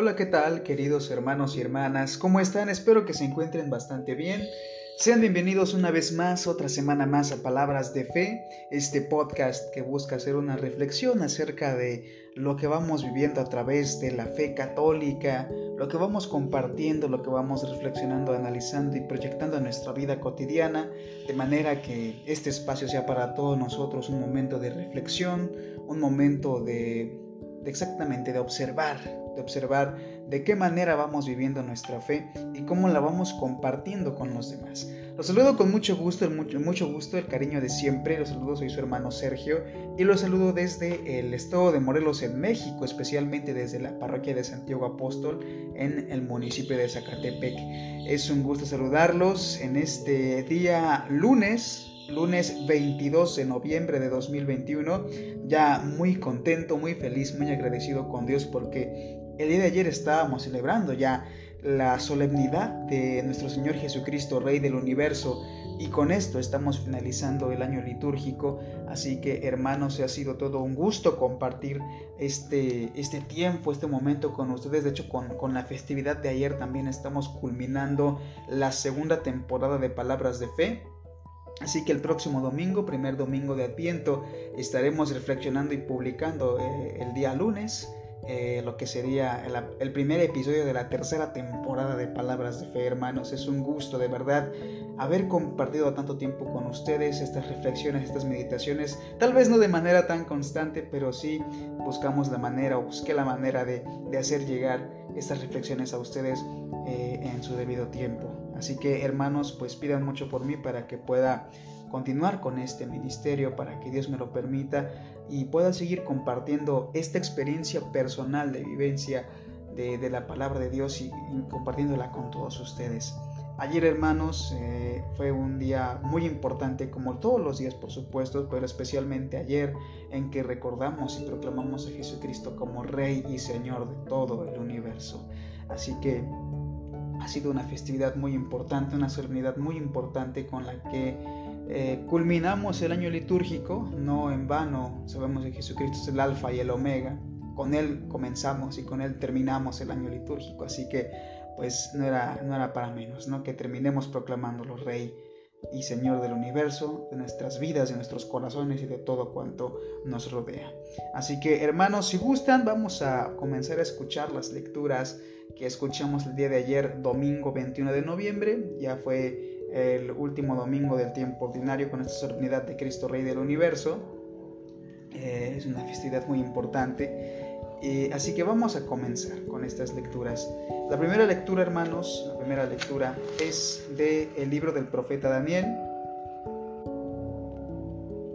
Hola, ¿qué tal, queridos hermanos y hermanas? ¿Cómo están? Espero que se encuentren bastante bien. Sean bienvenidos una vez más, otra semana más a Palabras de Fe, este podcast que busca hacer una reflexión acerca de lo que vamos viviendo a través de la fe católica, lo que vamos compartiendo, lo que vamos reflexionando, analizando y proyectando en nuestra vida cotidiana, de manera que este espacio sea para todos nosotros un momento de reflexión, un momento de, exactamente de observar de observar de qué manera vamos viviendo nuestra fe y cómo la vamos compartiendo con los demás. Los saludo con mucho gusto, el mucho, gusto, el cariño de siempre. Los saludo, soy su hermano Sergio y los saludo desde el estado de Morelos en México, especialmente desde la parroquia de Santiago Apóstol en el municipio de Zacatepec. Es un gusto saludarlos en este día lunes lunes 22 de noviembre de 2021. Ya muy contento, muy feliz, muy agradecido con Dios porque el día de ayer estábamos celebrando ya la solemnidad de nuestro Señor Jesucristo, Rey del Universo, y con esto estamos finalizando el año litúrgico, así que hermanos, ha sido todo un gusto compartir este, este tiempo, este momento con ustedes. De hecho, con, con la festividad de ayer también estamos culminando la segunda temporada de Palabras de Fe. Así que el próximo domingo, primer domingo de Adviento, estaremos reflexionando y publicando eh, el día lunes eh, lo que sería el, primer episodio de la tercera temporada de Palabras de Fe, hermanos. Es un gusto, de verdad, haber compartido tanto tiempo con ustedes estas reflexiones, estas meditaciones. Tal vez no de manera tan constante, pero sí buscamos la manera o busqué la manera de, hacer llegar estas reflexiones a ustedes eh, en su debido tiempo. Así que, hermanos, pues pidan mucho por mí para que pueda continuar con este ministerio, para que Dios me lo permita y pueda seguir compartiendo esta experiencia personal de vivencia de, la palabra de Dios y, compartiéndola con todos ustedes. Ayer hermanos eh, fue un día muy importante como todos los días por supuesto, pero especialmente ayer en que recordamos y proclamamos a Jesucristo como Rey y Señor de todo el universo. Así que ha sido una festividad muy importante, una solemnidad muy importante con la que eh, culminamos el año litúrgico, no en vano, sabemos que Jesucristo es el alfa y el omega, con Él comenzamos y con Él terminamos el año litúrgico, así que pues no era, no era para menos, ¿no? que terminemos proclamándolo Rey y Señor del universo, de nuestras vidas, de nuestros corazones y de todo cuanto nos rodea. Así que hermanos, si gustan, vamos a comenzar a escuchar las lecturas que escuchamos el día de ayer, domingo 21 de noviembre, ya fue el último domingo del tiempo ordinario con esta solemnidad de Cristo Rey del Universo. Eh, es una festividad muy importante. así que vamos a comenzar con estas lecturas. La primera lectura, hermanos, la primera lectura es del el libro del profeta Daniel,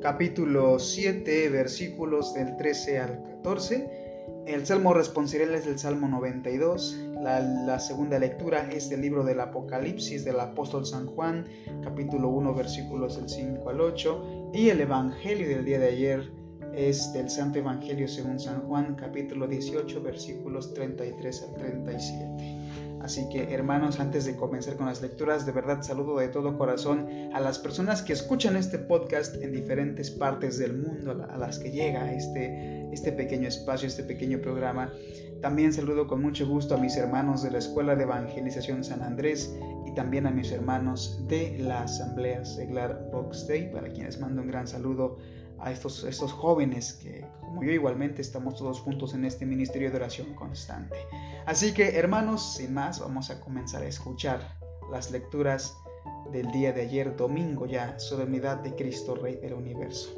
capítulo 7, versículos del 13 al 14 el salmo responsorial es del Salmo 92. La, segunda lectura es del libro del Apocalipsis del apóstol San Juan, capítulo 1, versículos del 5 al 8. Y el Evangelio del día de ayer es del Santo Evangelio según San Juan, capítulo 18, versículos 33 al 37. Así que hermanos, antes de comenzar con las lecturas, de verdad saludo de todo corazón a las personas que escuchan este podcast en diferentes partes del mundo, a las que llega este, este pequeño espacio, este pequeño programa. También saludo con mucho gusto a mis hermanos de la Escuela de Evangelización San Andrés y también a mis hermanos de la Asamblea Seglar Box Day, para quienes mando un gran saludo a estos, estos jóvenes que, como yo igualmente, estamos todos juntos en este ministerio de oración constante. Así que, hermanos, sin más, vamos a comenzar a escuchar las lecturas del día de ayer, domingo ya, solemnidad de Cristo Rey del Universo.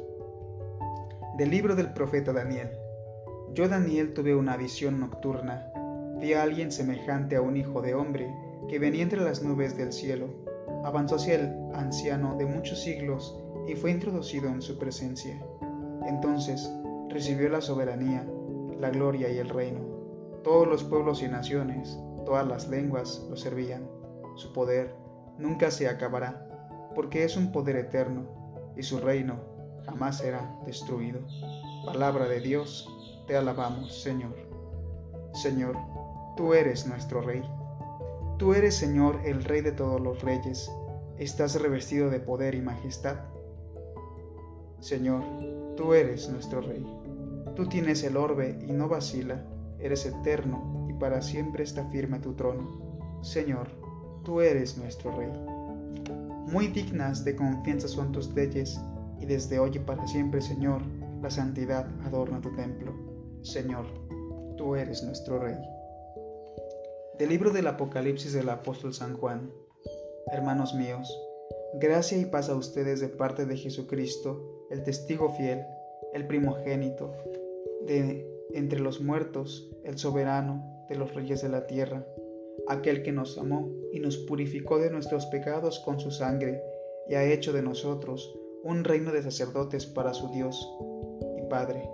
Del libro del profeta Daniel. Yo, Daniel, tuve una visión nocturna. Vi a alguien semejante a un hijo de hombre que venía entre las nubes del cielo. Avanzó hacia el anciano de muchos siglos y fue introducido en su presencia. Entonces recibió la soberanía, la gloria y el reino. Todos los pueblos y naciones, todas las lenguas lo servían. Su poder nunca se acabará, porque es un poder eterno, y su reino jamás será destruido. Palabra de Dios, te alabamos, Señor. Señor, tú eres nuestro Rey. Tú eres, Señor, el Rey de todos los reyes. Estás revestido de poder y majestad Señor, tú eres nuestro Rey. Tú tienes el orbe y no vacila, eres eterno y para siempre está firme tu trono. Señor, tú eres nuestro Rey. Muy dignas de confianza son tus leyes, y desde hoy y para siempre, Señor, la santidad adorna tu templo. Señor, tú eres nuestro Rey. Del libro del Apocalipsis del apóstol San Juan. Hermanos míos, gracia y paz a ustedes de parte de Jesucristo, el testigo fiel, el primogénito, de entre los muertos, el soberano de los reyes de la tierra, aquel que nos amó y nos purificó de nuestros pecados con su sangre, y ha hecho de nosotros un reino de sacerdotes para su Dios y Padre.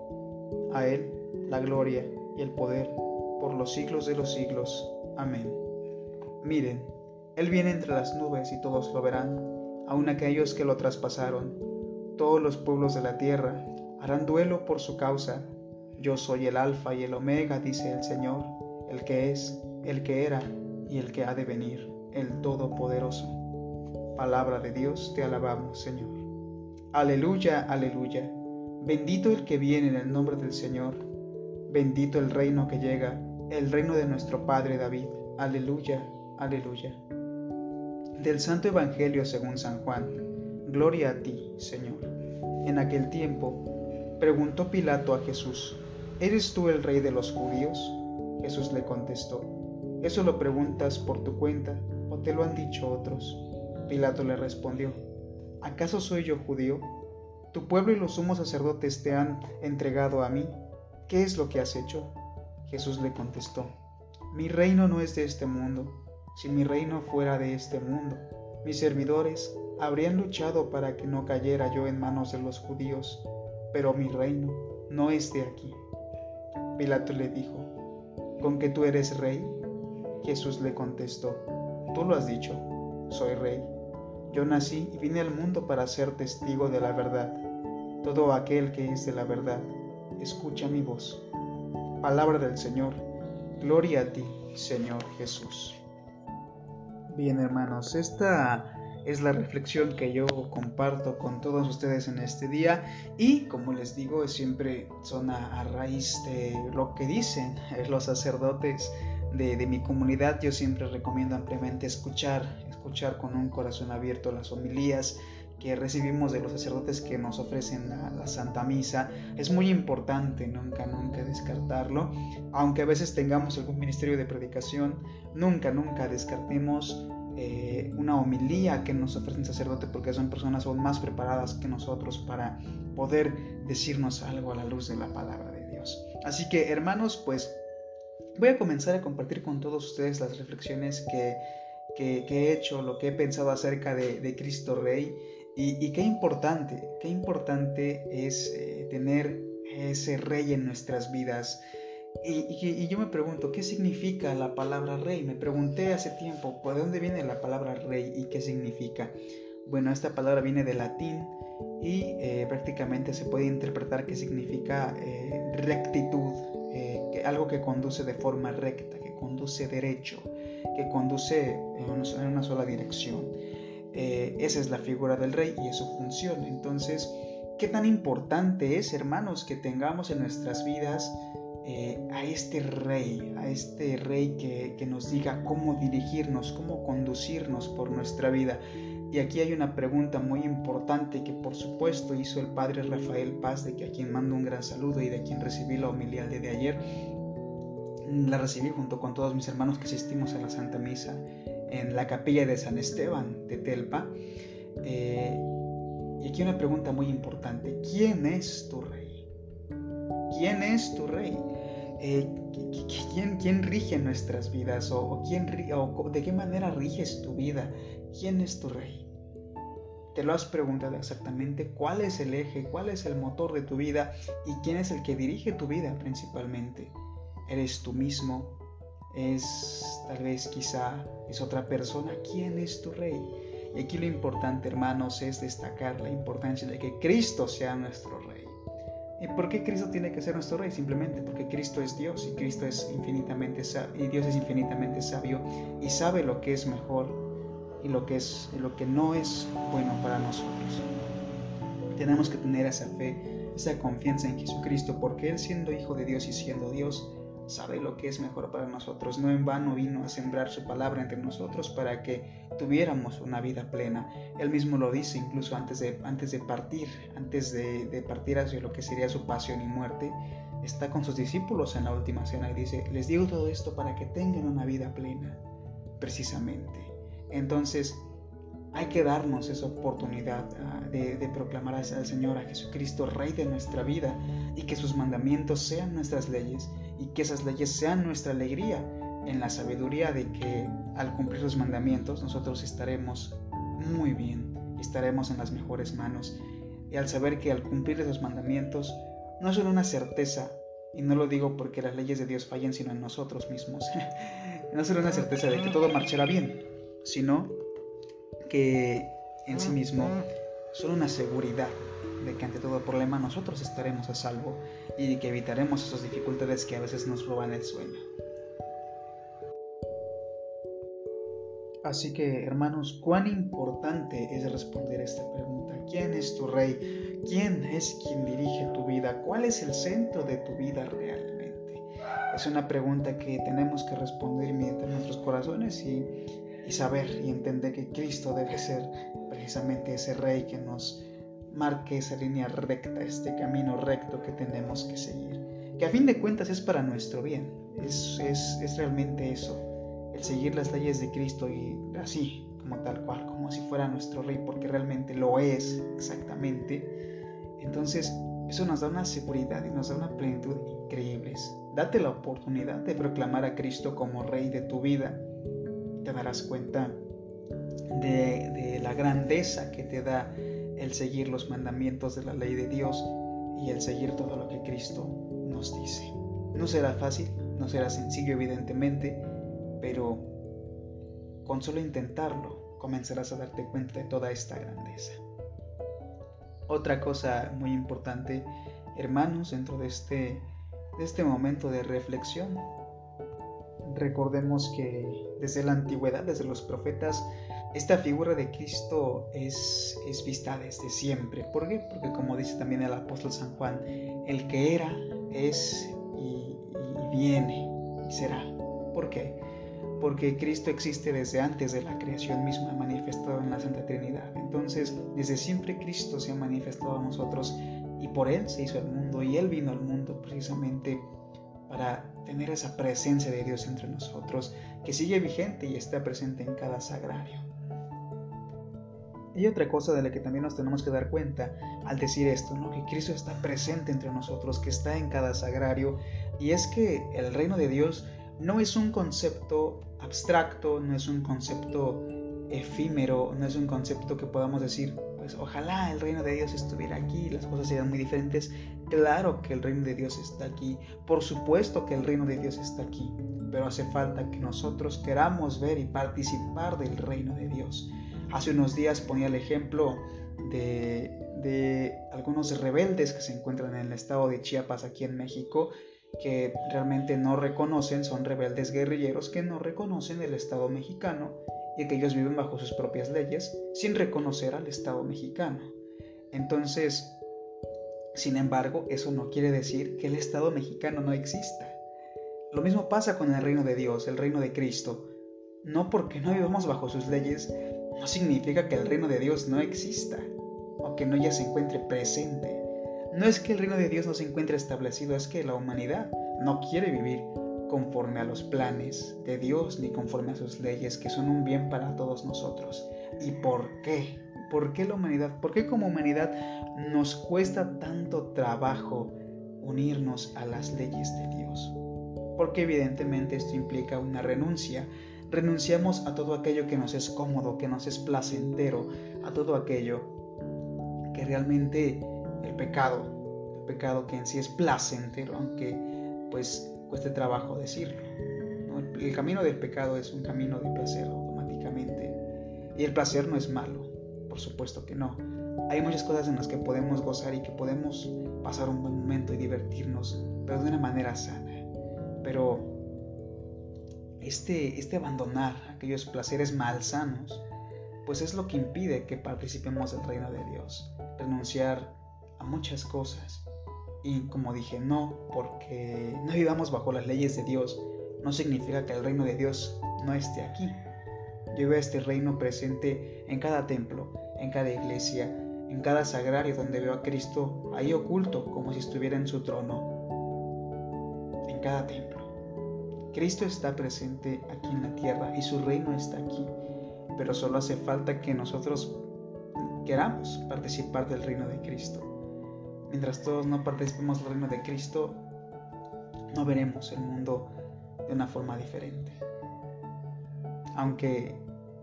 A Él la gloria y el poder por los siglos de los siglos. Amén. Miren, Él viene entre las nubes y todos lo verán, aun aquellos que lo traspasaron. Todos los pueblos de la tierra harán duelo por su causa. Yo soy el Alfa y el Omega, dice el Señor, el que es, el que era y el que ha de venir, el Todopoderoso. Palabra de Dios, te alabamos, Señor. Aleluya, aleluya. Bendito el que viene en el nombre del Señor. Bendito el reino que llega, el reino de nuestro Padre David. Aleluya, aleluya. Del Santo Evangelio según San Juan. Gloria a ti, Señor. En aquel tiempo, preguntó Pilato a Jesús, ¿Eres tú el rey de los judíos? Jesús le contestó, ¿eso lo preguntas por tu cuenta o te lo han dicho otros? Pilato le respondió, ¿acaso soy yo judío? Tu pueblo y los sumos sacerdotes te han entregado a mí. ¿Qué es lo que has hecho? Jesús le contestó, Mi reino no es de este mundo. Si mi reino fuera de este mundo, mis servidores habrían luchado para que no cayera yo en manos de los judíos, pero mi reino no es de aquí. Pilato le dijo, ¿con que tú eres rey? Jesús le contestó, tú lo has dicho, soy rey. Yo nací y vine al mundo para ser testigo de la verdad. Todo aquel que es de la verdad, escucha mi voz. Palabra del Señor. Gloria a ti, Señor Jesús. Bien, hermanos, esta es la reflexión que yo comparto con todos ustedes en este día y como les digo siempre son a, raíz de lo que dicen los sacerdotes de, de, mi comunidad yo siempre recomiendo ampliamente escuchar escuchar con un corazón abierto las homilías que recibimos de los sacerdotes que nos ofrecen la, Santa Misa. Es muy importante nunca, nunca descartarlo. Aunque a veces tengamos algún ministerio de predicación, nunca, nunca descartemos eh, una homilía que nos ofrece un sacerdote porque son personas aún más preparadas que nosotros para poder decirnos algo a la luz de la palabra de Dios. Así que hermanos, pues voy a comenzar a compartir con todos ustedes las reflexiones que, que, he hecho, lo que he pensado acerca de, de Cristo Rey y, qué importante, qué importante es eh, tener ese rey en nuestras vidas. Y, yo me pregunto, ¿qué significa la palabra rey? Me pregunté hace tiempo, ¿de dónde viene la palabra rey y qué significa? Bueno, esta palabra viene del latín y eh, prácticamente se puede interpretar que significa eh, rectitud, algo que conduce de forma recta, que conduce derecho, que conduce en una sola dirección. Eh, esa es la figura del rey y es su función. Entonces, ¿qué tan importante es, hermanos, que tengamos en nuestras vidas eh, a este rey, a este rey que, que nos diga cómo dirigirnos, cómo conducirnos por nuestra vida? Y aquí hay una pregunta muy importante que por supuesto hizo el padre Rafael Paz, de que a quien mando un gran saludo y de quien recibí la homilía de ayer. La recibí junto con todos mis hermanos que asistimos a la Santa Misa en la capilla de San Esteban de Telpa. Eh, y aquí una pregunta muy importante. ¿Quién es tu rey? ¿Quién es tu rey? ¿Quién, ¿quién, rige nuestras vidas? ¿O, quién, de qué manera riges tu vida? ¿Quién es tu rey? ¿Te lo has preguntado exactamente? ¿Cuál es el eje? ¿Cuál es el motor de tu vida? ¿Y quién es el que dirige tu vida principalmente? ¿Eres tú mismo? es tal vez quizá es otra persona. ¿Quién es tu rey? Y aquí lo importante, hermanos, es destacar la importancia de que Cristo sea nuestro rey. ¿Y por qué Cristo tiene que ser nuestro rey? Simplemente porque Cristo es Dios y Cristo es infinitamente y Dios es infinitamente sabio y sabe lo que es mejor y lo que es lo que no es bueno para nosotros. Tenemos que tener esa fe, esa confianza en Jesucristo, porque él siendo hijo de Dios y siendo Dios, sabe lo que es mejor para nosotros. No en vano vino a sembrar su palabra entre nosotros para que tuviéramos una vida plena. Él mismo lo dice incluso antes de, antes de partir, antes de, de partir hacia lo que sería su pasión y muerte. Está con sus discípulos en la última cena y dice, les digo todo esto para que tengan una vida plena, precisamente. Entonces, hay que darnos esa oportunidad ah, de, proclamar al Señor, a Jesucristo, Rey de nuestra vida, y que sus mandamientos sean nuestras leyes, y que esas leyes sean nuestra alegría, en la sabiduría de que al cumplir sus mandamientos nosotros estaremos muy bien, estaremos en las mejores manos, y al saber que al cumplir esos mandamientos no solo una certeza, y no lo digo porque las leyes de Dios fallen, sino en nosotros mismos, no solo una certeza de que todo marchará bien, sino que en sí mismo son una seguridad de que ante todo problema nosotros estaremos a salvo y que evitaremos esas dificultades que a veces nos roban el sueño. Así que, hermanos, cuán importante es responder esta pregunta. ¿Quién es tu rey? ¿Quién es quien dirige tu vida? ¿Cuál es el centro de tu vida realmente? Es una pregunta que tenemos que responder mediante nuestros corazones y y saber y entender que Cristo debe ser precisamente ese rey que nos marque esa línea recta, este camino recto que tenemos que seguir. Que a fin de cuentas es para nuestro bien, es, es, es realmente eso, el seguir las leyes de Cristo y así, como tal cual, como si fuera nuestro rey, porque realmente lo es exactamente. Entonces, eso nos da una seguridad y nos da una plenitud increíbles. Date la oportunidad de proclamar a Cristo como rey de tu vida te darás cuenta de, la grandeza que te da el seguir los mandamientos de la ley de Dios y el seguir todo lo que Cristo nos dice. No será fácil, no será sencillo evidentemente, pero con solo intentarlo comenzarás a darte cuenta de toda esta grandeza. Otra cosa muy importante, hermanos, dentro de este, de este momento de reflexión, recordemos que desde la antigüedad, desde los profetas, esta figura de Cristo es, vista desde siempre. ¿Por qué? Porque como dice también el apóstol San Juan, el que era, es y, viene y será. ¿Por qué? Porque Cristo existe desde antes de la creación misma, manifestado en la Santa Trinidad. Entonces, desde siempre Cristo se ha manifestado a nosotros y por Él se hizo el mundo y Él vino al mundo precisamente para tener esa presencia de Dios entre nosotros que sigue vigente y está presente en cada sagrario. Y otra cosa de la que también nos tenemos que dar cuenta al decir esto, ¿no? que Cristo está presente entre nosotros, que está en cada sagrario, y es que el reino de Dios no es un concepto abstracto, no es un concepto efímero, no es un concepto que podamos decir, pues ojalá el reino de Dios estuviera aquí, las cosas serían muy diferentes. Claro que el reino de Dios está aquí, por supuesto que el reino de Dios está aquí, pero hace falta que nosotros queramos ver y participar del reino de Dios. Hace unos días ponía el ejemplo de, algunos rebeldes que se encuentran en el estado de Chiapas aquí en México que realmente no reconocen, son rebeldes guerrilleros que no reconocen el Estado mexicano y que ellos viven bajo sus propias leyes sin reconocer al Estado mexicano. Entonces, sin embargo, eso no quiere decir que el Estado mexicano no exista. Lo mismo pasa con el reino de Dios, el reino de Cristo. No porque no vivamos bajo sus leyes, no significa que el reino de Dios no exista o que no ya se encuentre presente. No es que el reino de Dios no se encuentre establecido, es que la humanidad no quiere vivir conforme a los planes de Dios ni conforme a sus leyes que son un bien para todos nosotros. ¿Y por qué? ¿Por qué la humanidad? ¿Por qué como humanidad nos cuesta tanto trabajo unirnos a las leyes de Dios? Porque evidentemente esto implica una renuncia. Renunciamos a todo aquello que nos es cómodo, que nos es placentero, a todo aquello que realmente el pecado, el pecado que en sí es placentero, aunque pues cueste trabajo decirlo. El camino del pecado es un camino de placer automáticamente. Y el placer no es malo, por supuesto que no. Hay muchas cosas en las que podemos gozar y que podemos pasar un buen momento y divertirnos, pero de una manera sana. Pero este, este abandonar aquellos placeres malsanos, pues es lo que impide que participemos del reino de Dios. Renunciar a muchas cosas Y como dije, no, porque no vivamos bajo las leyes de Dios, no significa que el reino de Dios no esté aquí. Yo veo este reino presente en cada templo, en cada iglesia, en cada sagrario donde veo a Cristo ahí oculto como si estuviera en su trono, en cada templo. Cristo está presente aquí en la tierra y su reino está aquí, pero solo hace falta que nosotros queramos participar del reino de Cristo. Mientras todos no participemos del reino de Cristo, no veremos el mundo de una forma diferente. Aunque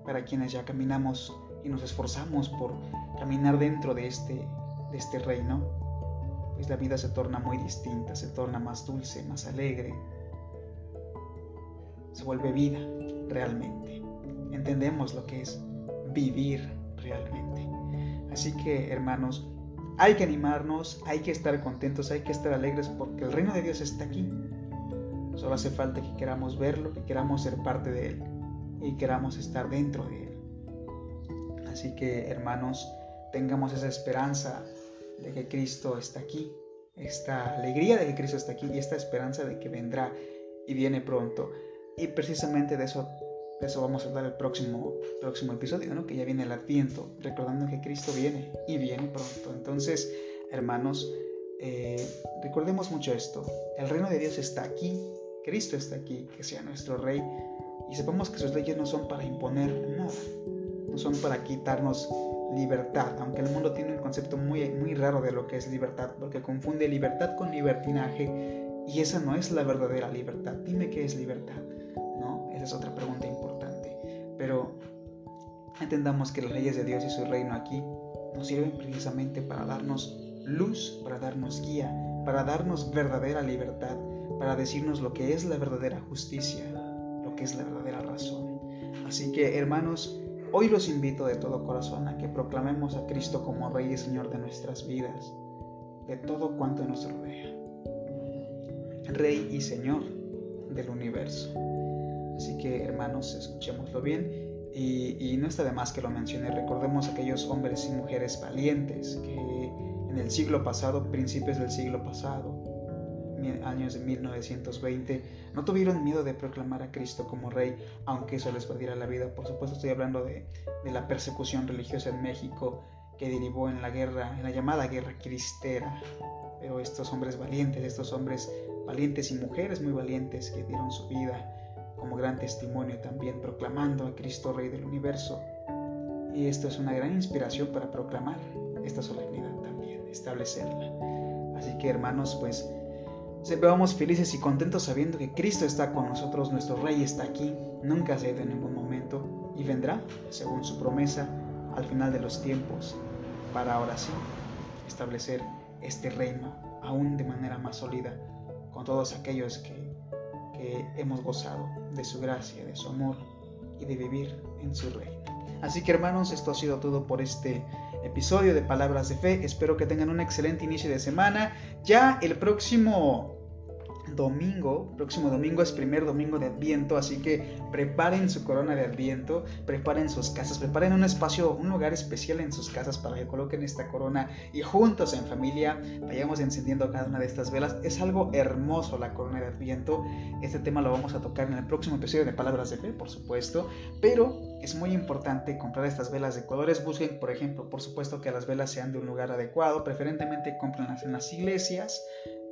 para quienes ya caminamos y nos esforzamos por caminar dentro de este, este reino, pues la vida se torna muy distinta, se torna más dulce, más alegre, se vuelve vida realmente. Entendemos lo que es vivir realmente. Así que, hermanos, hay que animarnos, hay que estar contentos, hay que estar alegres porque el reino de Dios está aquí. Solo hace falta que queramos verlo, que queramos ser parte de él y queramos estar dentro de él. Así que, hermanos, tengamos esa esperanza de que Cristo está aquí, esta alegría de que Cristo está aquí y esta esperanza de que vendrá y viene pronto. Y precisamente de eso, eso vamos a hablar el próximo, próximo episodio, ¿no? que ya viene el Adviento, recordando que Cristo viene y viene pronto. Entonces, hermanos, eh, recordemos mucho esto. El reino de Dios está aquí, Cristo está aquí, que sea nuestro Rey. Y sepamos que sus leyes no son para imponer nada, no son para quitarnos libertad, aunque el mundo tiene un concepto muy, muy raro de lo que es libertad, porque confunde libertad con libertinaje y esa no es la verdadera libertad. Dime qué es libertad es otra pregunta importante. Pero entendamos que las leyes de Dios y su reino aquí nos sirven precisamente para darnos luz, para darnos guía, para darnos verdadera libertad, para decirnos lo que es la verdadera justicia, lo que es la verdadera razón. Así que hermanos, hoy los invito de todo corazón a que proclamemos a Cristo como Rey y Señor de nuestras vidas, de todo cuanto nos rodea. Rey y Señor del universo. Así que hermanos, escuchémoslo bien. Y, no está de más que lo mencione. Recordemos aquellos hombres y mujeres valientes que en el siglo pasado, principios del siglo pasado, años de 1920, no tuvieron miedo de proclamar a Cristo como rey, aunque eso les perdiera la vida. Por supuesto estoy hablando de, de la persecución religiosa en México que derivó en la guerra, en la llamada guerra cristera. Pero estos hombres valientes, estos hombres valientes y mujeres muy valientes que dieron su vida como gran testimonio también proclamando a Cristo Rey del universo. Y esto es una gran inspiración para proclamar esta solemnidad también, establecerla. Así que hermanos, pues siempre vamos felices y contentos sabiendo que Cristo está con nosotros, nuestro Rey está aquí, nunca se ha ido en ningún momento y vendrá, según su promesa, al final de los tiempos, para ahora sí establecer este reino aún de manera más sólida con todos aquellos que hemos gozado de su gracia, de su amor y de vivir en su reino. Así que hermanos, esto ha sido todo por este episodio de Palabras de Fe. Espero que tengan un excelente inicio de semana. Ya el próximo domingo, próximo domingo es primer domingo de Adviento, así que preparen su corona de Adviento, preparen sus casas, preparen un espacio, un lugar especial en sus casas para que coloquen esta corona y juntos en familia vayamos encendiendo cada una de estas velas. Es algo hermoso la corona de Adviento. Este tema lo vamos a tocar en el próximo episodio de Palabras de Fe, por supuesto, pero es muy importante comprar estas velas de colores. Busquen, por ejemplo, por supuesto que las velas sean de un lugar adecuado, preferentemente comprenlas en las iglesias.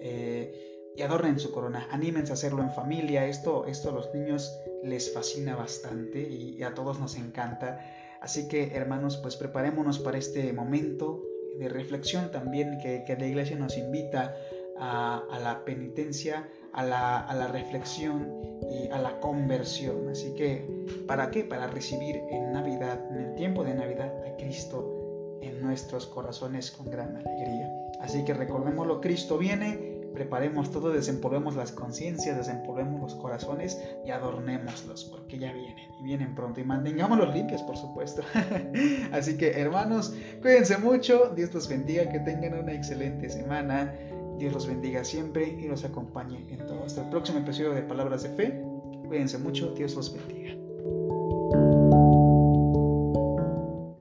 Eh, y adornen su corona. Anímense a hacerlo en familia. Esto, esto a los niños les fascina bastante y, a todos nos encanta. Así que hermanos, pues preparémonos para este momento de reflexión también que, que la iglesia nos invita a, a la penitencia, a la, a la, reflexión y a la conversión. Así que, ¿para qué? Para recibir en Navidad, en el tiempo de Navidad, a Cristo en nuestros corazones con gran alegría. Así que recordémoslo, Cristo viene preparemos todo, desempolvemos las conciencias, desempolvemos los corazones y adornémoslos, porque ya vienen y vienen pronto y mantengámoslos limpios, por supuesto. Así que, hermanos, cuídense mucho, Dios los bendiga, que tengan una excelente semana, Dios los bendiga siempre y los acompañe en todo. Hasta el próximo episodio de Palabras de Fe, cuídense mucho, Dios los bendiga.